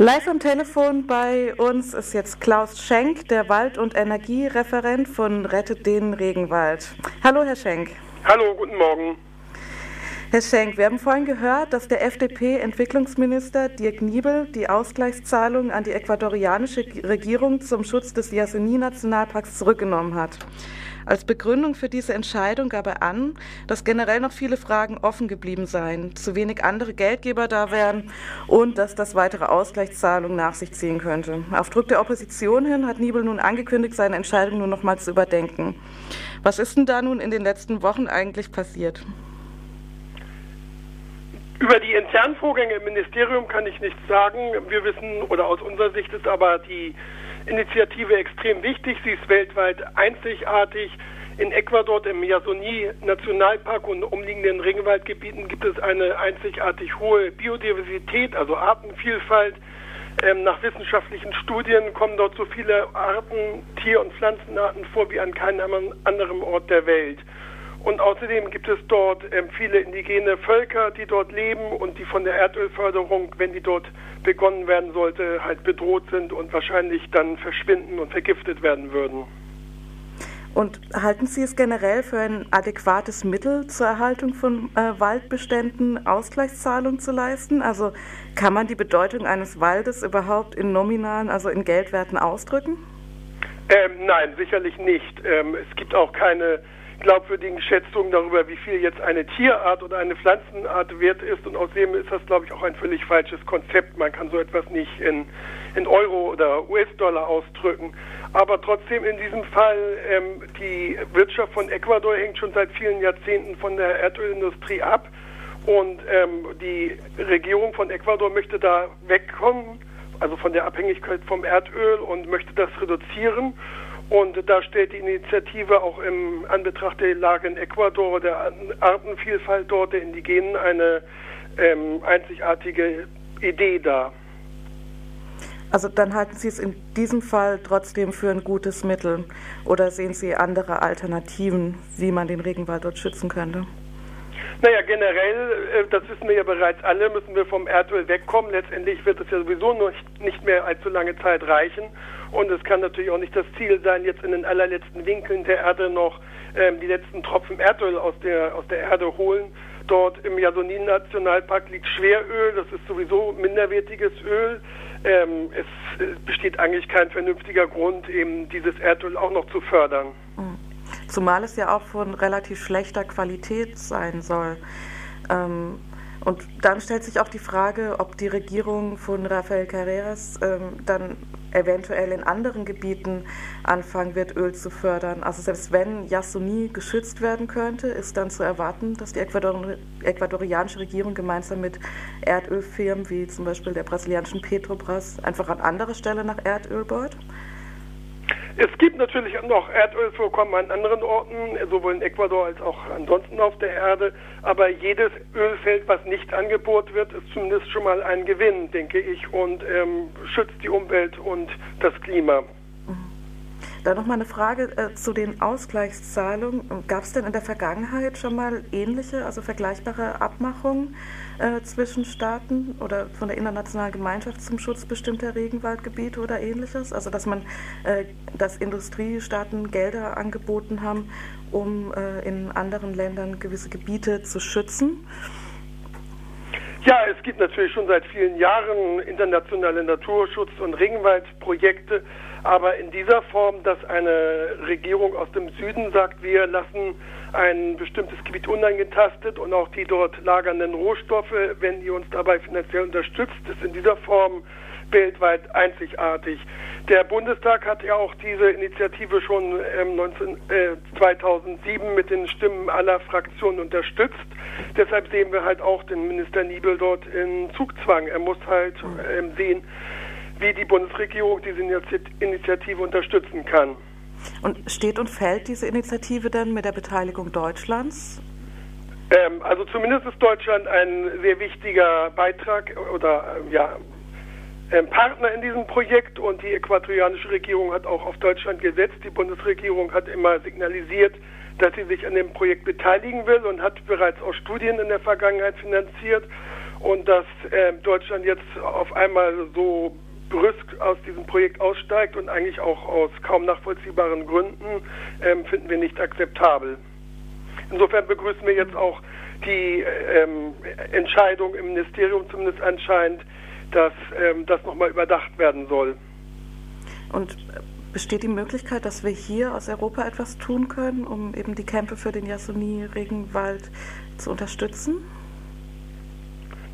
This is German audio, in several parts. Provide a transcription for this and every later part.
Live am Telefon bei uns ist jetzt Klaus Schenk, der Wald- und Energiereferent von Rettet den Regenwald. Hallo, Herr Schenk. Hallo, guten Morgen. Herr Schenk, wir haben vorhin gehört, dass der FDP-Entwicklungsminister Dirk Niebel die Ausgleichszahlung an die ecuadorianische Regierung zum Schutz des Yasuni-Nationalparks zurückgenommen hat. Als Begründung für diese Entscheidung gab er an, dass generell noch viele Fragen offen geblieben seien, zu wenig andere Geldgeber da wären und dass das weitere Ausgleichszahlungen nach sich ziehen könnte. Auf Druck der Opposition hin hat Niebel nun angekündigt, seine Entscheidung nur noch mal zu überdenken. Was ist denn da nun in den letzten Wochen eigentlich passiert? Über die internen Vorgänge im Ministerium kann ich nichts sagen. Wir wissen, oder aus unserer Sicht ist aber die Initiative extrem wichtig. Sie ist weltweit einzigartig. In Ecuador, im Yasuni-Nationalpark und umliegenden Regenwaldgebieten gibt es eine einzigartig hohe Biodiversität, also Artenvielfalt. Ähm, nach wissenschaftlichen Studien kommen dort so viele Arten, Tier- und Pflanzenarten vor wie an keinem anderen Ort der Welt. Und außerdem gibt es dort ähm, viele indigene Völker, die dort leben und die von der Erdölförderung, wenn die dort begonnen werden sollte, halt bedroht sind und wahrscheinlich dann verschwinden und vergiftet werden würden. Und halten Sie es generell für ein adäquates Mittel zur Erhaltung von äh, Waldbeständen, Ausgleichszahlungen zu leisten? Also kann man die Bedeutung eines Waldes überhaupt in nominalen, also in Geldwerten ausdrücken? Ähm, nein, sicherlich nicht. Ähm, es gibt auch keine glaubwürdigen Schätzungen darüber, wie viel jetzt eine Tierart oder eine Pflanzenart wert ist. Und außerdem ist das, glaube ich, auch ein völlig falsches Konzept. Man kann so etwas nicht in, in Euro oder US-Dollar ausdrücken. Aber trotzdem in diesem Fall, ähm, die Wirtschaft von Ecuador hängt schon seit vielen Jahrzehnten von der Erdölindustrie ab. Und ähm, die Regierung von Ecuador möchte da wegkommen, also von der Abhängigkeit vom Erdöl und möchte das reduzieren. Und da stellt die Initiative auch im Anbetracht der Lage in Ecuador, der Artenvielfalt dort, der Indigenen, eine ähm, einzigartige Idee dar. Also dann halten Sie es in diesem Fall trotzdem für ein gutes Mittel oder sehen Sie andere Alternativen, wie man den Regenwald dort schützen könnte? Naja, generell, äh, das wissen wir ja bereits alle, müssen wir vom Erdöl wegkommen. Letztendlich wird es ja sowieso nicht mehr allzu lange Zeit reichen. Und es kann natürlich auch nicht das Ziel sein, jetzt in den allerletzten Winkeln der Erde noch ähm, die letzten Tropfen Erdöl aus der, aus der Erde holen. Dort im Yasonin-Nationalpark liegt Schweröl, das ist sowieso minderwertiges Öl. Ähm, es äh, besteht eigentlich kein vernünftiger Grund, eben dieses Erdöl auch noch zu fördern. Mhm. Zumal es ja auch von relativ schlechter Qualität sein soll. Ähm, und dann stellt sich auch die Frage, ob die Regierung von Rafael Carreras ähm, dann eventuell in anderen Gebieten anfangen wird, Öl zu fördern. Also selbst wenn Yasuni geschützt werden könnte, ist dann zu erwarten, dass die Ecuador ecuadorianische Regierung gemeinsam mit Erdölfirmen wie zum Beispiel der brasilianischen Petrobras einfach an anderer Stelle nach Erdöl bohrt. Es gibt natürlich noch Erdölvorkommen an anderen Orten, sowohl in Ecuador als auch ansonsten auf der Erde. Aber jedes Ölfeld, was nicht angebohrt wird, ist zumindest schon mal ein Gewinn, denke ich, und ähm, schützt die Umwelt und das Klima. Dann noch mal eine Frage äh, zu den Ausgleichszahlungen. Gab es denn in der Vergangenheit schon mal ähnliche, also vergleichbare Abmachungen äh, zwischen Staaten oder von der internationalen Gemeinschaft zum Schutz bestimmter Regenwaldgebiete oder ähnliches? Also dass man, äh, dass Industriestaaten Gelder angeboten haben, um äh, in anderen Ländern gewisse Gebiete zu schützen? Ja, es gibt natürlich schon seit vielen Jahren internationale Naturschutz- und Regenwaldprojekte. Aber in dieser Form, dass eine Regierung aus dem Süden sagt, wir lassen ein bestimmtes Gebiet unangetastet und auch die dort lagernden Rohstoffe, wenn ihr uns dabei finanziell unterstützt, ist in dieser Form weltweit einzigartig. Der Bundestag hat ja auch diese Initiative schon ähm, 19, äh, 2007 mit den Stimmen aller Fraktionen unterstützt. Deshalb sehen wir halt auch den Minister Niebel dort in Zugzwang. Er muss halt ähm, sehen, wie die Bundesregierung diese Initiative unterstützen kann. Und steht und fällt diese Initiative denn mit der Beteiligung Deutschlands? Ähm, also zumindest ist Deutschland ein sehr wichtiger Beitrag oder ja, ähm, Partner in diesem Projekt und die äquatorianische Regierung hat auch auf Deutschland gesetzt. Die Bundesregierung hat immer signalisiert, dass sie sich an dem Projekt beteiligen will und hat bereits auch Studien in der Vergangenheit finanziert. und dass äh, Deutschland jetzt auf einmal so brüsk aus diesem Projekt aussteigt und eigentlich auch aus kaum nachvollziehbaren Gründen, ähm, finden wir nicht akzeptabel. Insofern begrüßen wir jetzt auch die ähm, Entscheidung im Ministerium zumindest anscheinend, dass ähm, das nochmal überdacht werden soll. Und besteht die Möglichkeit, dass wir hier aus Europa etwas tun können, um eben die Kämpfe für den Jasoni-Regenwald zu unterstützen?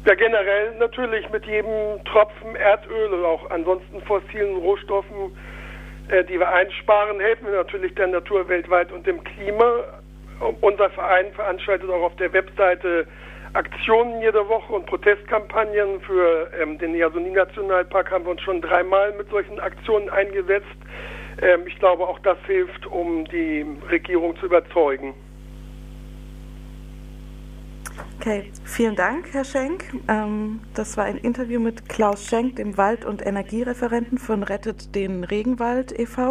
Ja, generell natürlich mit jedem Tropfen Erdöl oder auch ansonsten fossilen Rohstoffen, äh, die wir einsparen, helfen wir natürlich der Natur weltweit und dem Klima. Unser Verein veranstaltet auch auf der Webseite Aktionen jede Woche und Protestkampagnen. Für ähm, den Yasuni-Nationalpark haben wir uns schon dreimal mit solchen Aktionen eingesetzt. Ähm, ich glaube, auch das hilft, um die Regierung zu überzeugen. Okay, vielen Dank, Herr Schenk. Ähm, das war ein Interview mit Klaus Schenk, dem Wald- und Energiereferenten von Rettet den Regenwald e.V.